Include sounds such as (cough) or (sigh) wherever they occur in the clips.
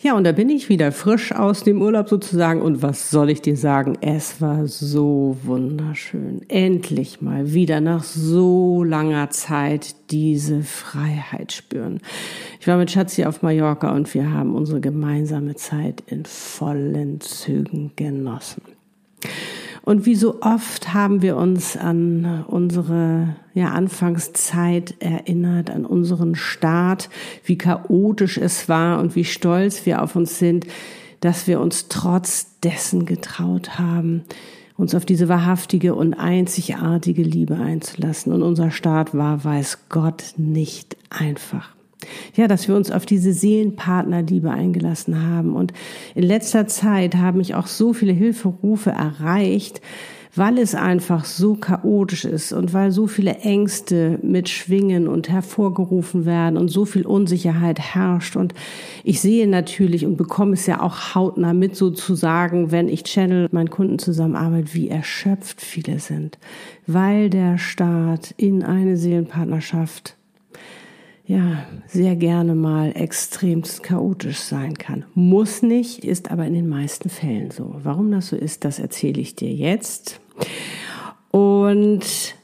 Ja, und da bin ich wieder frisch aus dem Urlaub sozusagen. Und was soll ich dir sagen? Es war so wunderschön. Endlich mal wieder nach so langer Zeit diese Freiheit spüren. Ich war mit Schatzi auf Mallorca und wir haben unsere gemeinsame Zeit in vollen Zügen genossen. Und wie so oft haben wir uns an unsere ja, Anfangszeit erinnert, an unseren Start, wie chaotisch es war und wie stolz wir auf uns sind, dass wir uns trotz dessen getraut haben, uns auf diese wahrhaftige und einzigartige Liebe einzulassen. Und unser Start war, weiß Gott, nicht einfach. Ja, dass wir uns auf diese Seelenpartnerliebe eingelassen haben. Und in letzter Zeit haben mich auch so viele Hilferufe erreicht, weil es einfach so chaotisch ist und weil so viele Ängste mitschwingen und hervorgerufen werden und so viel Unsicherheit herrscht. Und ich sehe natürlich und bekomme es ja auch hautnah mit sozusagen, wenn ich channel meinen Kunden zusammenarbeite, wie erschöpft viele sind, weil der Staat in eine Seelenpartnerschaft ja, sehr gerne mal extremst chaotisch sein kann. Muss nicht, ist aber in den meisten Fällen so. Warum das so ist, das erzähle ich dir jetzt. Und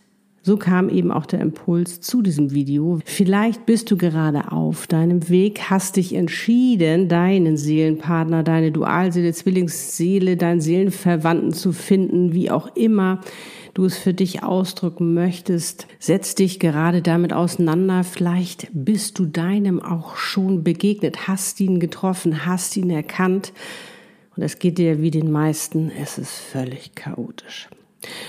so kam eben auch der Impuls zu diesem Video. Vielleicht bist du gerade auf deinem Weg, hast dich entschieden, deinen Seelenpartner, deine Dualseele, Zwillingsseele, deinen Seelenverwandten zu finden, wie auch immer du es für dich ausdrücken möchtest. Setz dich gerade damit auseinander. Vielleicht bist du deinem auch schon begegnet, hast ihn getroffen, hast ihn erkannt. Und es geht dir wie den meisten, es ist völlig chaotisch.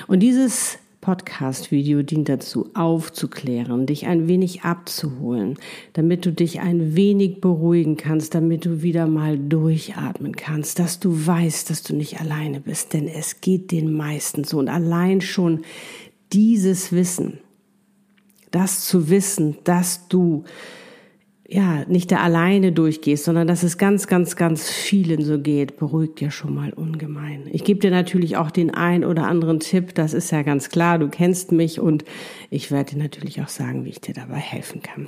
Und dieses Podcast-Video dient dazu, aufzuklären, dich ein wenig abzuholen, damit du dich ein wenig beruhigen kannst, damit du wieder mal durchatmen kannst, dass du weißt, dass du nicht alleine bist, denn es geht den meisten so. Und allein schon dieses Wissen, das zu wissen, dass du ja, nicht da alleine durchgehst, sondern dass es ganz, ganz, ganz vielen so geht, beruhigt ja schon mal ungemein. Ich gebe dir natürlich auch den ein oder anderen Tipp, das ist ja ganz klar, du kennst mich und ich werde dir natürlich auch sagen, wie ich dir dabei helfen kann.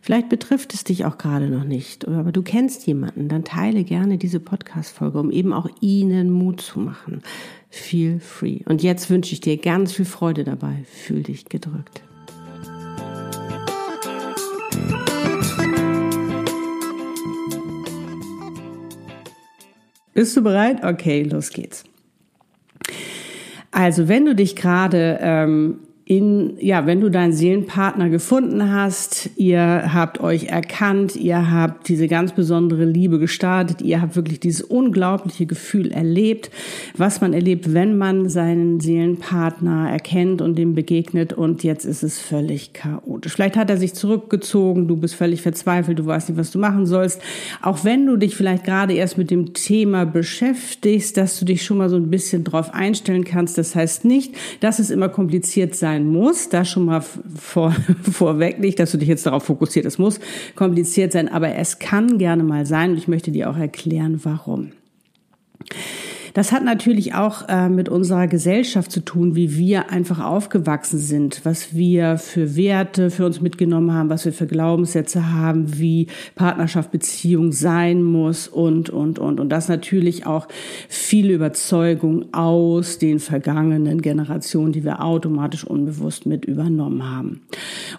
Vielleicht betrifft es dich auch gerade noch nicht, aber du kennst jemanden, dann teile gerne diese Podcast-Folge, um eben auch ihnen Mut zu machen. Feel free. Und jetzt wünsche ich dir ganz viel Freude dabei. Fühl dich gedrückt. Bist du bereit? Okay, los geht's. Also, wenn du dich gerade ähm, in, ja, wenn du deinen Seelenpartner gefunden hast, ihr habt euch erkannt, ihr habt diese ganz besondere Liebe gestartet, ihr habt wirklich dieses unglaubliche Gefühl erlebt, was man erlebt, wenn man seinen Seelenpartner erkennt und dem begegnet und jetzt ist es völlig chaotisch. Vielleicht hat er sich zurückgezogen, du bist völlig verzweifelt, du weißt nicht, was du machen sollst. Auch wenn du dich vielleicht gerade erst mit dem Thema beschäftigst, dass du dich schon mal so ein bisschen drauf einstellen kannst. Das heißt nicht, dass es immer kompliziert sein sein muss. Da schon mal vor, (laughs) vorweg nicht, dass du dich jetzt darauf fokussiert. Es muss kompliziert sein, aber es kann gerne mal sein und ich möchte dir auch erklären, warum. Das hat natürlich auch äh, mit unserer Gesellschaft zu tun, wie wir einfach aufgewachsen sind, was wir für Werte für uns mitgenommen haben, was wir für Glaubenssätze haben, wie Partnerschaft, Beziehung sein muss und, und, und. Und das natürlich auch viele Überzeugungen aus den vergangenen Generationen, die wir automatisch unbewusst mit übernommen haben.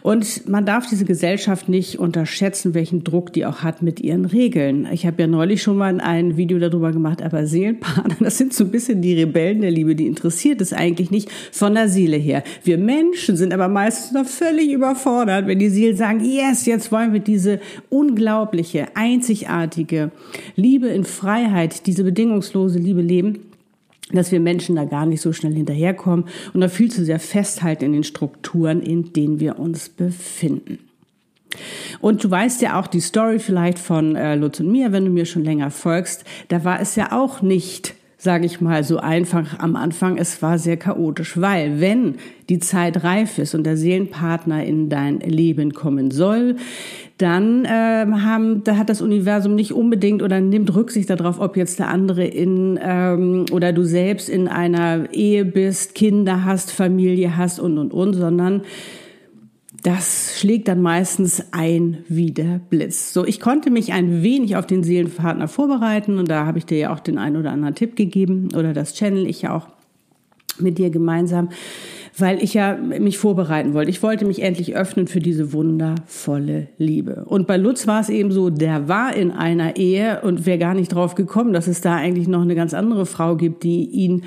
Und man darf diese Gesellschaft nicht unterschätzen, welchen Druck die auch hat mit ihren Regeln. Ich habe ja neulich schon mal ein Video darüber gemacht, aber Seelenpartner, (laughs) das sind so ein bisschen die Rebellen der Liebe, die interessiert es eigentlich nicht von der Seele her. Wir Menschen sind aber meistens noch völlig überfordert, wenn die Seelen sagen, yes, jetzt wollen wir diese unglaubliche, einzigartige Liebe in Freiheit, diese bedingungslose Liebe leben dass wir Menschen da gar nicht so schnell hinterherkommen und da viel zu sehr festhalten in den Strukturen, in denen wir uns befinden. Und du weißt ja auch die Story vielleicht von äh, Lutz und mir, wenn du mir schon länger folgst, da war es ja auch nicht sage ich mal, so einfach am Anfang. Es war sehr chaotisch, weil wenn die Zeit reif ist und der Seelenpartner in dein Leben kommen soll, dann äh, haben, da hat das Universum nicht unbedingt oder nimmt Rücksicht darauf, ob jetzt der andere in ähm, oder du selbst in einer Ehe bist, Kinder hast, Familie hast und und und, sondern das schlägt dann meistens ein wie der Blitz. So, ich konnte mich ein wenig auf den Seelenpartner vorbereiten und da habe ich dir ja auch den einen oder anderen Tipp gegeben oder das Channel ich ja auch mit dir gemeinsam, weil ich ja mich vorbereiten wollte. Ich wollte mich endlich öffnen für diese wundervolle Liebe. Und bei Lutz war es eben so, der war in einer Ehe und wäre gar nicht drauf gekommen, dass es da eigentlich noch eine ganz andere Frau gibt, die ihn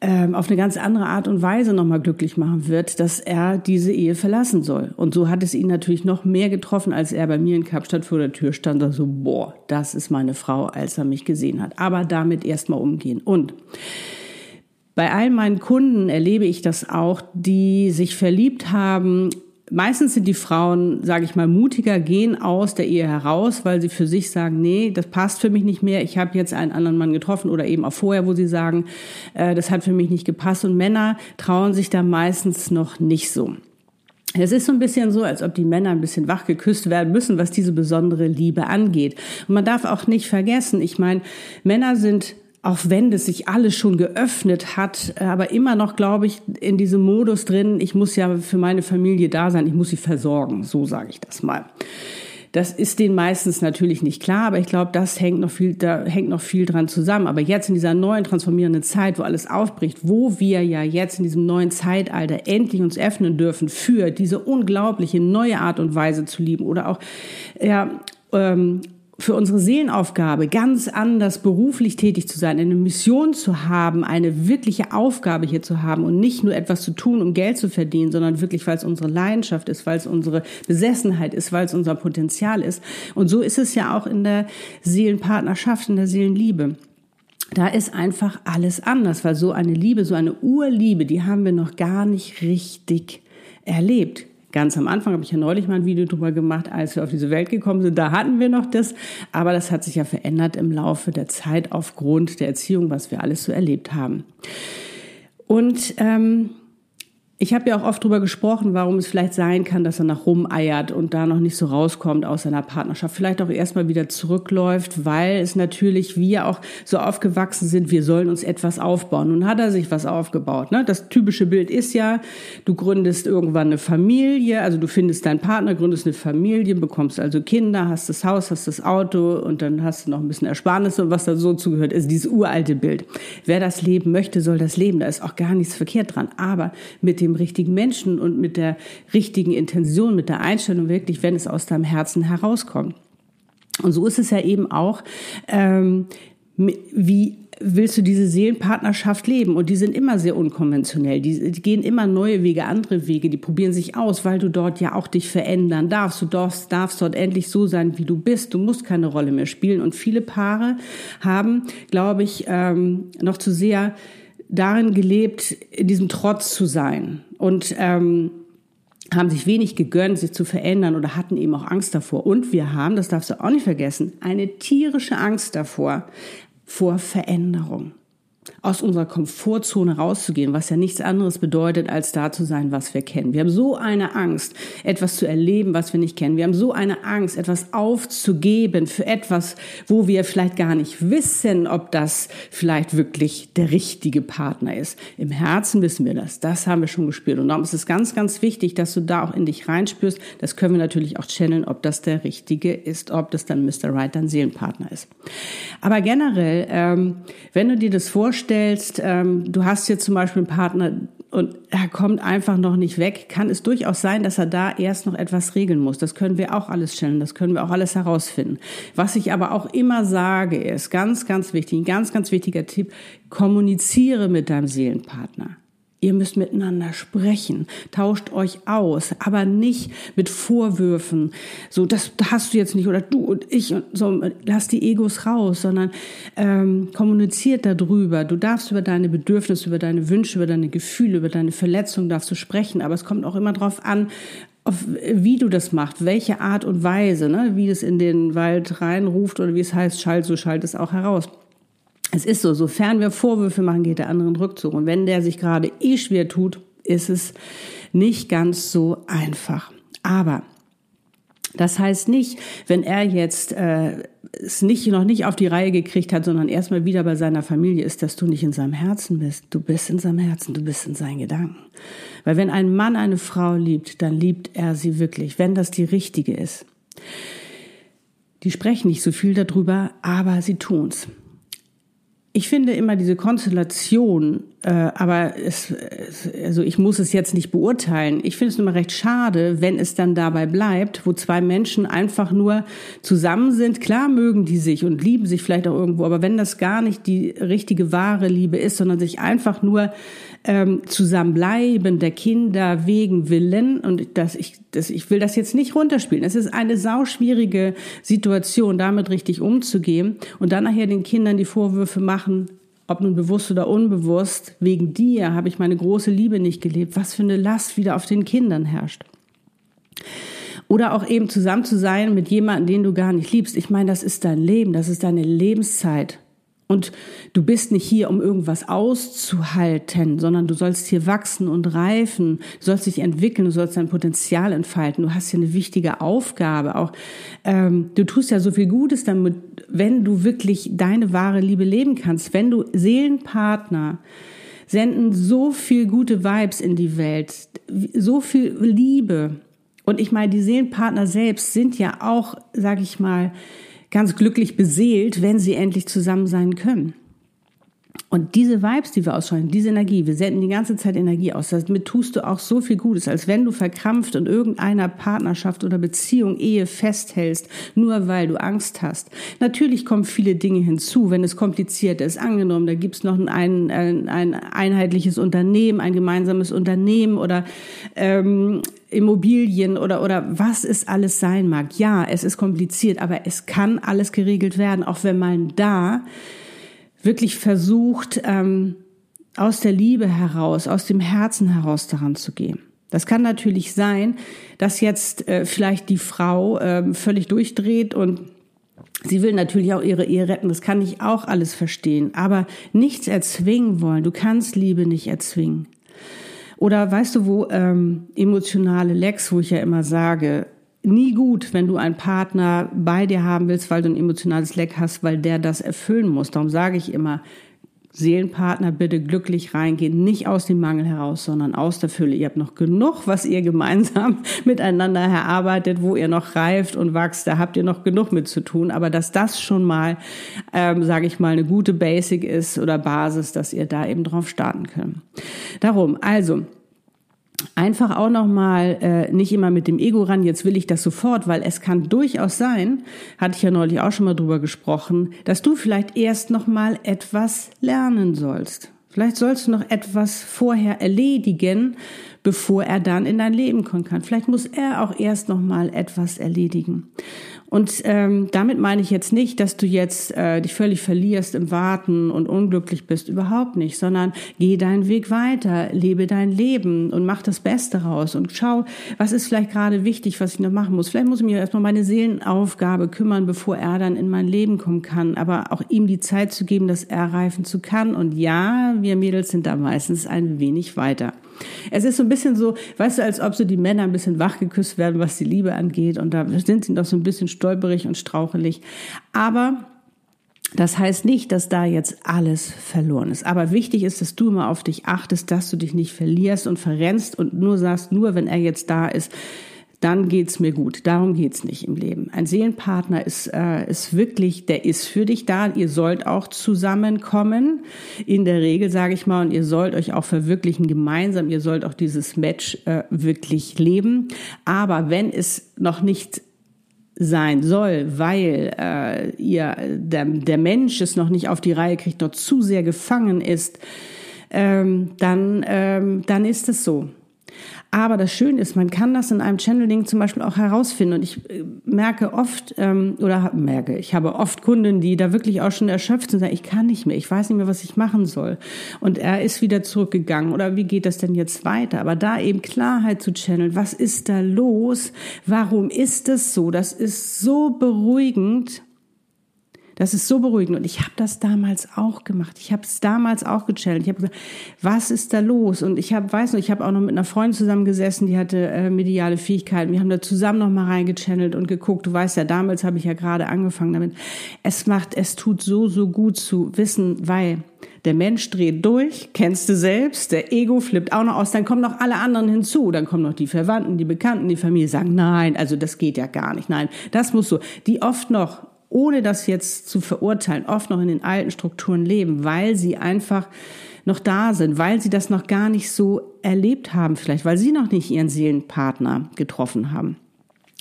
ähm, auf eine ganz andere Art und Weise nochmal glücklich machen wird, dass er diese Ehe verlassen soll. Und so hat es ihn natürlich noch mehr getroffen, als er bei mir in Kapstadt vor der Tür stand und so, boah, das ist meine Frau, als er mich gesehen hat. Aber damit erstmal umgehen. Und bei all meinen Kunden erlebe ich das auch, die sich verliebt haben Meistens sind die Frauen, sage ich mal, mutiger, gehen aus der Ehe heraus, weil sie für sich sagen, nee, das passt für mich nicht mehr. Ich habe jetzt einen anderen Mann getroffen oder eben auch vorher, wo sie sagen, äh, das hat für mich nicht gepasst. Und Männer trauen sich da meistens noch nicht so. Es ist so ein bisschen so, als ob die Männer ein bisschen wach geküsst werden müssen, was diese besondere Liebe angeht. Und man darf auch nicht vergessen, ich meine, Männer sind auch wenn das sich alles schon geöffnet hat, äh, aber immer noch, glaube ich, in diesem Modus drin, ich muss ja für meine Familie da sein, ich muss sie versorgen, so sage ich das mal. Das ist denen meistens natürlich nicht klar, aber ich glaube, das hängt noch viel, da hängt noch viel dran zusammen. Aber jetzt in dieser neuen transformierenden Zeit, wo alles aufbricht, wo wir ja jetzt in diesem neuen Zeitalter endlich uns öffnen dürfen für diese unglaubliche neue Art und Weise zu lieben oder auch ja, ähm, für unsere Seelenaufgabe ganz anders beruflich tätig zu sein, eine Mission zu haben, eine wirkliche Aufgabe hier zu haben und nicht nur etwas zu tun, um Geld zu verdienen, sondern wirklich, weil es unsere Leidenschaft ist, weil es unsere Besessenheit ist, weil es unser Potenzial ist. Und so ist es ja auch in der Seelenpartnerschaft, in der Seelenliebe. Da ist einfach alles anders, weil so eine Liebe, so eine Urliebe, die haben wir noch gar nicht richtig erlebt Ganz am Anfang habe ich ja neulich mal ein Video drüber gemacht, als wir auf diese Welt gekommen sind. Da hatten wir noch das, aber das hat sich ja verändert im Laufe der Zeit aufgrund der Erziehung, was wir alles so erlebt haben. Und ähm, ich habe ja auch oft drüber gesprochen, warum es vielleicht sein kann, dass er nach rumeiert und da noch nicht so rauskommt aus seiner Partnerschaft. Vielleicht auch erstmal wieder zurückläuft, weil es natürlich wir auch so aufgewachsen sind, wir sollen uns etwas aufbauen. Nun hat er sich was aufgebaut. Ne? Das typische Bild ist ja, du gründest irgendwann eine Familie, also du findest deinen Partner, gründest eine Familie, bekommst also Kinder, hast das Haus, hast das Auto und dann hast du noch ein bisschen Ersparnisse und was da so zugehört, ist dieses uralte Bild. Wer das leben möchte, soll das leben. Da ist auch gar nichts verkehrt dran. Aber mit dem dem richtigen Menschen und mit der richtigen Intention, mit der Einstellung wirklich, wenn es aus deinem Herzen herauskommt. Und so ist es ja eben auch, ähm, wie willst du diese Seelenpartnerschaft leben? Und die sind immer sehr unkonventionell. Die, die, gehen immer neue Wege, andere Wege. Die probieren sich aus, weil du dort ja auch dich verändern darfst. Du darfst, darfst dort endlich so sein, wie du bist. Du musst keine Rolle mehr spielen. Und viele Paare haben, glaube ich, ähm, noch zu sehr darin gelebt, in diesem Trotz zu sein und ähm, haben sich wenig gegönnt, sich zu verändern oder hatten eben auch Angst davor. Und wir haben, das darfst du auch nicht vergessen, eine tierische Angst davor, vor Veränderung aus unserer Komfortzone rauszugehen, was ja nichts anderes bedeutet, als da zu sein, was wir kennen. Wir haben so eine Angst, etwas zu erleben, was wir nicht kennen. Wir haben so eine Angst, etwas aufzugeben für etwas, wo wir vielleicht gar nicht wissen, ob das vielleicht wirklich der richtige Partner ist. Im Herzen wissen wir das. Das haben wir schon gespürt. Und darum ist es ganz, ganz wichtig, dass du da auch in dich reinspürst. Das können wir natürlich auch channeln, ob das der richtige ist, ob das dann Mr. Right, dein Seelenpartner ist. Aber generell, ähm, wenn du dir das vorstellst, vorstellst, ähm, du hast jetzt zum Beispiel einen Partner, und er kommt einfach noch nicht weg, kann es durchaus sein, dass er da erst noch etwas regeln muss. Das können wir auch alles stellen, das können wir auch alles herausfinden. Was ich aber auch immer sage, ist ganz, ganz wichtig, ein ganz, ganz wichtiger Tipp, kommuniziere mit deinem Seelenpartner. Ihr müsst miteinander sprechen, tauscht euch aus, aber nicht mit Vorwürfen. So, das hast du jetzt nicht oder du und ich und so. Lass die Egos raus, sondern ähm, kommuniziert darüber. Du darfst über deine Bedürfnisse, über deine Wünsche, über deine Gefühle, über deine Verletzungen darfst du sprechen. Aber es kommt auch immer darauf an, auf, wie du das machst, welche Art und Weise, ne? wie es in den Wald reinruft oder wie es heißt, schalt, so schalt es auch heraus. Es ist so, sofern wir Vorwürfe machen, geht der andere einen Rückzug. Und wenn der sich gerade eh schwer tut, ist es nicht ganz so einfach. Aber das heißt nicht, wenn er jetzt äh, es nicht noch nicht auf die Reihe gekriegt hat, sondern erstmal wieder bei seiner Familie ist, dass du nicht in seinem Herzen bist. Du bist in seinem Herzen, du bist in seinen Gedanken. Weil wenn ein Mann eine Frau liebt, dann liebt er sie wirklich, wenn das die richtige ist. Die sprechen nicht so viel darüber, aber sie tun's ich finde immer diese Konstellation, aber es, also ich muss es jetzt nicht beurteilen. Ich finde es immer recht schade, wenn es dann dabei bleibt, wo zwei Menschen einfach nur zusammen sind. Klar mögen die sich und lieben sich vielleicht auch irgendwo, aber wenn das gar nicht die richtige wahre Liebe ist, sondern sich einfach nur ähm, Zusammenbleiben der Kinder wegen Willen und das ich, das, ich will das jetzt nicht runterspielen. Es ist eine sauschwierige Situation, damit richtig umzugehen und dann nachher den Kindern die Vorwürfe machen, ob nun bewusst oder unbewusst, wegen dir habe ich meine große Liebe nicht gelebt, was für eine Last wieder auf den Kindern herrscht. Oder auch eben zusammen zu sein mit jemandem, den du gar nicht liebst. Ich meine, das ist dein Leben, das ist deine Lebenszeit. Und du bist nicht hier, um irgendwas auszuhalten, sondern du sollst hier wachsen und reifen, du sollst dich entwickeln, du sollst dein Potenzial entfalten. Du hast hier eine wichtige Aufgabe. Auch ähm, du tust ja so viel Gutes damit, wenn du wirklich deine wahre Liebe leben kannst. Wenn du Seelenpartner senden so viel gute Vibes in die Welt, so viel Liebe. Und ich meine, die Seelenpartner selbst sind ja auch, sag ich mal, ganz glücklich beseelt, wenn sie endlich zusammen sein können. Und diese Vibes, die wir ausstrahlen, diese Energie, wir senden die ganze Zeit Energie aus. Damit tust du auch so viel Gutes, als wenn du verkrampft in irgendeiner Partnerschaft oder Beziehung, Ehe festhältst, nur weil du Angst hast. Natürlich kommen viele Dinge hinzu, wenn es kompliziert ist. Angenommen, da gibt's noch ein, ein, ein einheitliches Unternehmen, ein gemeinsames Unternehmen oder ähm, Immobilien oder, oder was es alles sein mag. Ja, es ist kompliziert, aber es kann alles geregelt werden, auch wenn man da wirklich versucht, ähm, aus der Liebe heraus, aus dem Herzen heraus daran zu gehen. Das kann natürlich sein, dass jetzt äh, vielleicht die Frau äh, völlig durchdreht und Sie will natürlich auch ihre Ehe retten, das kann ich auch alles verstehen, aber nichts erzwingen wollen. Du kannst Liebe nicht erzwingen. Oder weißt du, wo ähm, emotionale Lecks, wo ich ja immer sage, nie gut, wenn du einen Partner bei dir haben willst, weil du ein emotionales Leck hast, weil der das erfüllen muss. Darum sage ich immer, Seelenpartner bitte glücklich reingehen, nicht aus dem Mangel heraus, sondern aus der Fülle. Ihr habt noch genug, was ihr gemeinsam (laughs) miteinander erarbeitet, wo ihr noch reift und wächst. Da habt ihr noch genug mit zu tun. Aber dass das schon mal, ähm, sage ich mal, eine gute Basic ist oder Basis, dass ihr da eben drauf starten könnt. Darum, also einfach auch noch mal äh, nicht immer mit dem Ego ran, jetzt will ich das sofort, weil es kann durchaus sein, hatte ich ja neulich auch schon mal drüber gesprochen, dass du vielleicht erst noch mal etwas lernen sollst. Vielleicht sollst du noch etwas vorher erledigen, bevor er dann in dein Leben kommen kann. Vielleicht muss er auch erst noch mal etwas erledigen. Und ähm, damit meine ich jetzt nicht, dass du jetzt äh, dich völlig verlierst im Warten und unglücklich bist, überhaupt nicht, sondern geh deinen Weg weiter, lebe dein Leben und mach das Beste raus und schau, was ist vielleicht gerade wichtig, was ich noch machen muss. Vielleicht muss ich mir erstmal meine Seelenaufgabe kümmern, bevor er dann in mein Leben kommen kann, aber auch ihm die Zeit zu geben, dass er reifen zu kann. Und ja, wir Mädels sind da meistens ein wenig weiter. Es ist so ein bisschen so, weißt du, als ob so die Männer ein bisschen wachgeküsst werden, was die Liebe angeht. Und da sind sie noch so ein bisschen stolperig und strauchelig. Aber das heißt nicht, dass da jetzt alles verloren ist. Aber wichtig ist, dass du immer auf dich achtest, dass du dich nicht verlierst und verrennst und nur sagst, nur wenn er jetzt da ist, dann geht's mir gut. Darum geht's nicht im Leben. Ein Seelenpartner ist, äh, ist wirklich, der ist für dich da. Ihr sollt auch zusammenkommen. In der Regel, sage ich mal, und ihr sollt euch auch verwirklichen gemeinsam. Ihr sollt auch dieses Match äh, wirklich leben. Aber wenn es noch nicht sein soll, weil äh, ihr der, der Mensch es noch nicht auf die Reihe kriegt, noch zu sehr gefangen ist, ähm, dann, ähm, dann ist es so. Aber das Schöne ist, man kann das in einem Channeling zum Beispiel auch herausfinden. Und ich äh, merke oft, ähm, oder merke, ich habe oft Kunden, die da wirklich auch schon erschöpft sind und sagen, ich kann nicht mehr, ich weiß nicht mehr, was ich machen soll. Und er ist wieder zurückgegangen. Oder wie geht das denn jetzt weiter? Aber da eben Klarheit zu channeln, was ist da los? Warum ist es so? Das ist so beruhigend. Das ist so beruhigend. Und ich habe das damals auch gemacht. Ich habe es damals auch gechallenged. Ich habe gesagt, was ist da los? Und ich habe, weiß noch, ich habe auch noch mit einer Freundin zusammengesessen, die hatte äh, mediale Fähigkeiten. Wir haben da zusammen noch mal reingechannelt und geguckt. Du weißt ja, damals habe ich ja gerade angefangen damit. Es macht, es tut so, so gut zu wissen, weil der Mensch dreht durch, kennst du selbst, der Ego flippt auch noch aus, dann kommen noch alle anderen hinzu, dann kommen noch die Verwandten, die Bekannten, die Familie, sagen, nein, also das geht ja gar nicht, nein, das muss so, die oft noch ohne das jetzt zu verurteilen, oft noch in den alten Strukturen leben, weil sie einfach noch da sind, weil sie das noch gar nicht so erlebt haben, vielleicht, weil sie noch nicht ihren Seelenpartner getroffen haben.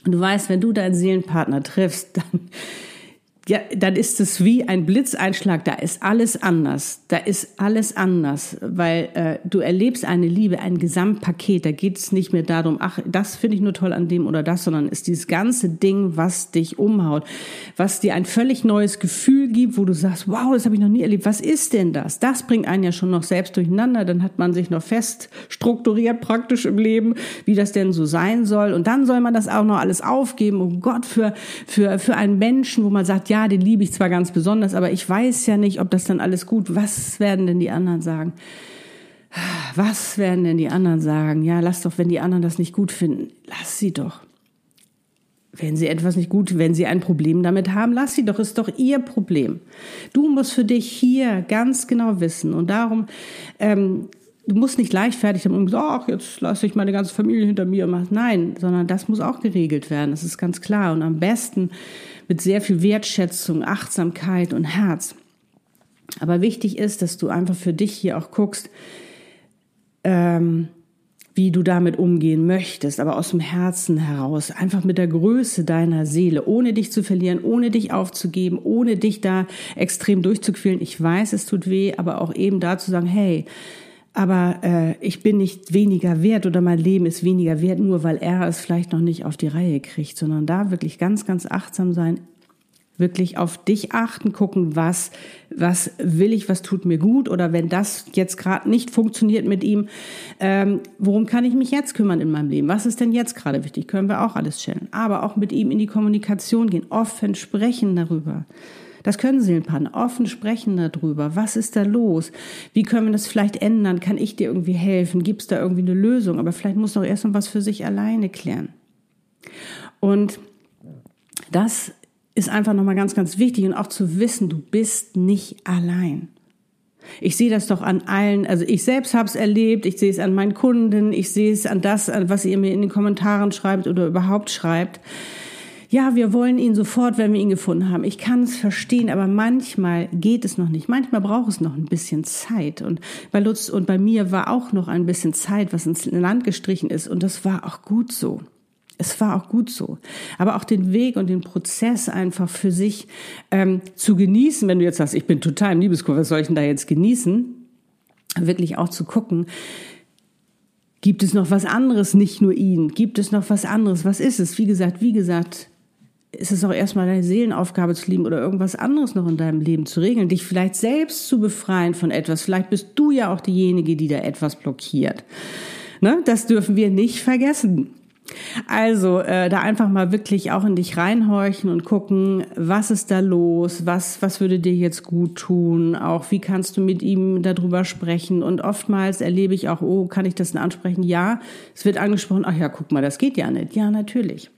Und du weißt, wenn du deinen Seelenpartner triffst, (laughs) dann ja, dann ist es wie ein Blitzeinschlag. Da ist alles anders. Da ist alles anders, weil äh, du erlebst eine Liebe, ein Gesamtpaket. Da geht es nicht mehr darum, ach, das finde ich nur toll an dem oder das, sondern ist dieses ganze Ding, was dich umhaut, was dir ein völlig neues Gefühl gibt, wo du sagst, wow, das habe ich noch nie erlebt. Was ist denn das? Das bringt einen ja schon noch selbst durcheinander. Dann hat man sich noch fest strukturiert praktisch im Leben, wie das denn so sein soll. Und dann soll man das auch noch alles aufgeben. Oh Gott, für für für einen Menschen, wo man sagt, ja ja, den liebe ich zwar ganz besonders, aber ich weiß ja nicht, ob das dann alles gut, was werden denn die anderen sagen? Was werden denn die anderen sagen? Ja, lass doch, wenn die anderen das nicht gut finden, lass sie doch. Wenn sie etwas nicht gut, wenn sie ein Problem damit haben, lass sie doch, ist doch ihr Problem. Du musst für dich hier ganz genau wissen und darum, ähm, du musst nicht leichtfertig damit umgehen, ach, jetzt lasse ich meine ganze Familie hinter mir machen. Nein, sondern das muss auch geregelt werden, das ist ganz klar. Und am besten mit sehr viel Wertschätzung, Achtsamkeit und Herz. Aber wichtig ist, dass du einfach für dich hier auch guckst, ähm, wie du damit umgehen möchtest, aber aus dem Herzen heraus, einfach mit der Größe deiner Seele, ohne dich zu verlieren, ohne dich aufzugeben, ohne dich da extrem durchzuquälen. Ich weiß, es tut weh, aber auch eben da zu sagen, hey, aber äh, ich bin nicht weniger wert oder mein Leben ist weniger wert, nur weil er es vielleicht noch nicht auf die Reihe kriegt, sondern da wirklich ganz, ganz achtsam sein, wirklich auf dich achten, gucken, was, was will ich, was tut mir gut oder wenn das jetzt gerade nicht funktioniert mit ihm, ähm, worum kann ich mich jetzt kümmern in meinem Leben? Was ist denn jetzt gerade wichtig? Können wir auch alles stellen. Aber auch mit ihm in die Kommunikation gehen, offen sprechen darüber. Das können Seelenpartner offen sprechen darüber. Was ist da los? Wie können wir das vielleicht ändern? Kann ich dir irgendwie helfen? Gibt es da irgendwie eine Lösung? Aber vielleicht muss doch erst mal was für sich alleine klären. Und das ist einfach nochmal ganz, ganz wichtig und auch zu wissen, du bist nicht allein. Ich sehe das doch an allen, also ich selbst habe es erlebt, ich sehe es an meinen Kunden, ich sehe es an das, was ihr mir in den Kommentaren schreibt oder überhaupt schreibt ja, wir wollen ihn sofort, wenn wir ihn gefunden haben. Ich kann es verstehen, aber manchmal geht es noch nicht. Manchmal braucht es noch ein bisschen Zeit. Und bei Lutz und bei mir war auch noch ein bisschen Zeit, was ins Land gestrichen ist. Und das war auch gut so. Es war auch gut so. Aber auch den Weg und den Prozess einfach für sich ähm, zu genießen, wenn du jetzt sagst, ich bin total im Liebeskurve, was soll ich denn da jetzt genießen? Wirklich auch zu gucken, gibt es noch was anderes, nicht nur ihn? Gibt es noch was anderes? Was ist es? Wie gesagt, wie gesagt, ist es auch erstmal deine Seelenaufgabe zu lieben oder irgendwas anderes noch in deinem Leben zu regeln, dich vielleicht selbst zu befreien von etwas. Vielleicht bist du ja auch diejenige, die da etwas blockiert. Ne? Das dürfen wir nicht vergessen. Also äh, da einfach mal wirklich auch in dich reinhorchen und gucken, was ist da los, was, was würde dir jetzt gut tun, auch wie kannst du mit ihm darüber sprechen. Und oftmals erlebe ich auch, oh, kann ich das denn ansprechen? Ja, es wird angesprochen, ach ja, guck mal, das geht ja nicht. Ja, natürlich.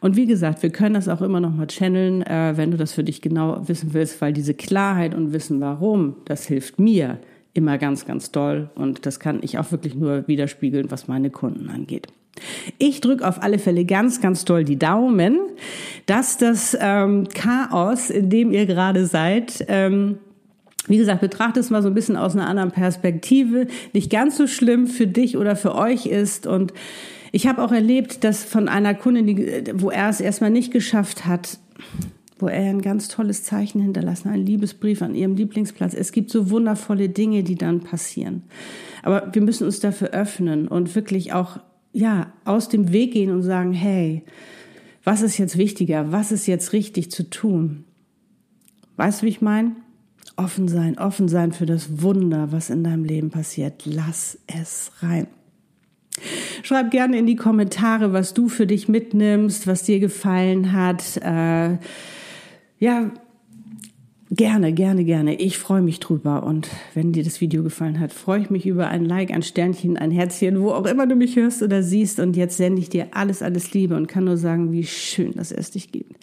Und wie gesagt, wir können das auch immer noch mal channeln, äh, wenn du das für dich genau wissen willst, weil diese Klarheit und Wissen, warum, das hilft mir immer ganz, ganz doll. Und das kann ich auch wirklich nur widerspiegeln, was meine Kunden angeht. Ich drücke auf alle Fälle ganz, ganz doll die Daumen, dass das ähm, Chaos, in dem ihr gerade seid, ähm, wie gesagt, betrachte es mal so ein bisschen aus einer anderen Perspektive, nicht ganz so schlimm für dich oder für euch ist. Und ich habe auch erlebt, dass von einer Kundin, die, wo er es erstmal nicht geschafft hat, wo er ein ganz tolles Zeichen hinterlassen, einen Liebesbrief an ihrem Lieblingsplatz. Es gibt so wundervolle Dinge, die dann passieren. Aber wir müssen uns dafür öffnen und wirklich auch ja, aus dem Weg gehen und sagen, hey, was ist jetzt wichtiger? Was ist jetzt richtig zu tun? Weißt du, wie ich meine? Offen sein, offen sein für das Wunder, was in deinem Leben passiert. Lass es rein. Schreib gerne in die Kommentare, was du für dich mitnimmst, was dir gefallen hat. Äh, ja, Gerne, gerne, gerne. Ich freue mich drüber. Und wenn dir das Video gefallen hat, freue ich mich über ein Like, ein Sternchen, ein Herzchen, wo auch immer du mich hörst oder siehst. Und jetzt sende ich dir alles, alles Liebe und kann nur sagen, wie schön, dass es dich gibt.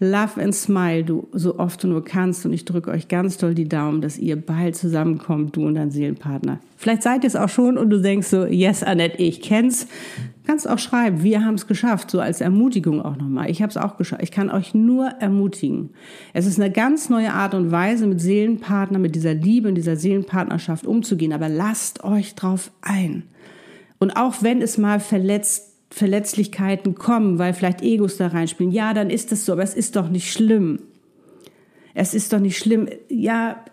Love and smile, du so oft du nur kannst. Und ich drücke euch ganz doll die Daumen, dass ihr bald zusammenkommt, du und dein Seelenpartner. Vielleicht seid ihr es auch schon und du denkst so, yes, Annette, ich kenn's. Kannst auch schreiben, wir haben es geschafft, so als Ermutigung auch nochmal. Ich habe es auch geschafft. Ich kann euch nur ermutigen. Es ist eine ganz neue Art und Weise, mit Seelenpartner, mit dieser Liebe und dieser Seelenpartnerschaft umzugehen. Aber lasst euch drauf ein. Und auch wenn es mal verletzt, Verletzlichkeiten kommen, weil vielleicht Egos da reinspielen, ja, dann ist das so, aber es ist doch nicht schlimm. Es ist doch nicht schlimm. Ja,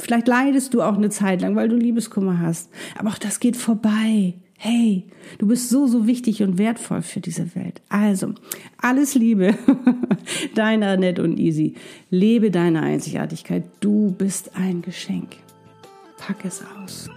vielleicht leidest du auch eine Zeit lang, weil du Liebeskummer hast. Aber auch das geht vorbei. Hey, du bist so, so wichtig und wertvoll für diese Welt. Also, alles Liebe, (laughs) deine Annette und Easy. Lebe deine Einzigartigkeit. Du bist ein Geschenk. Pack es aus.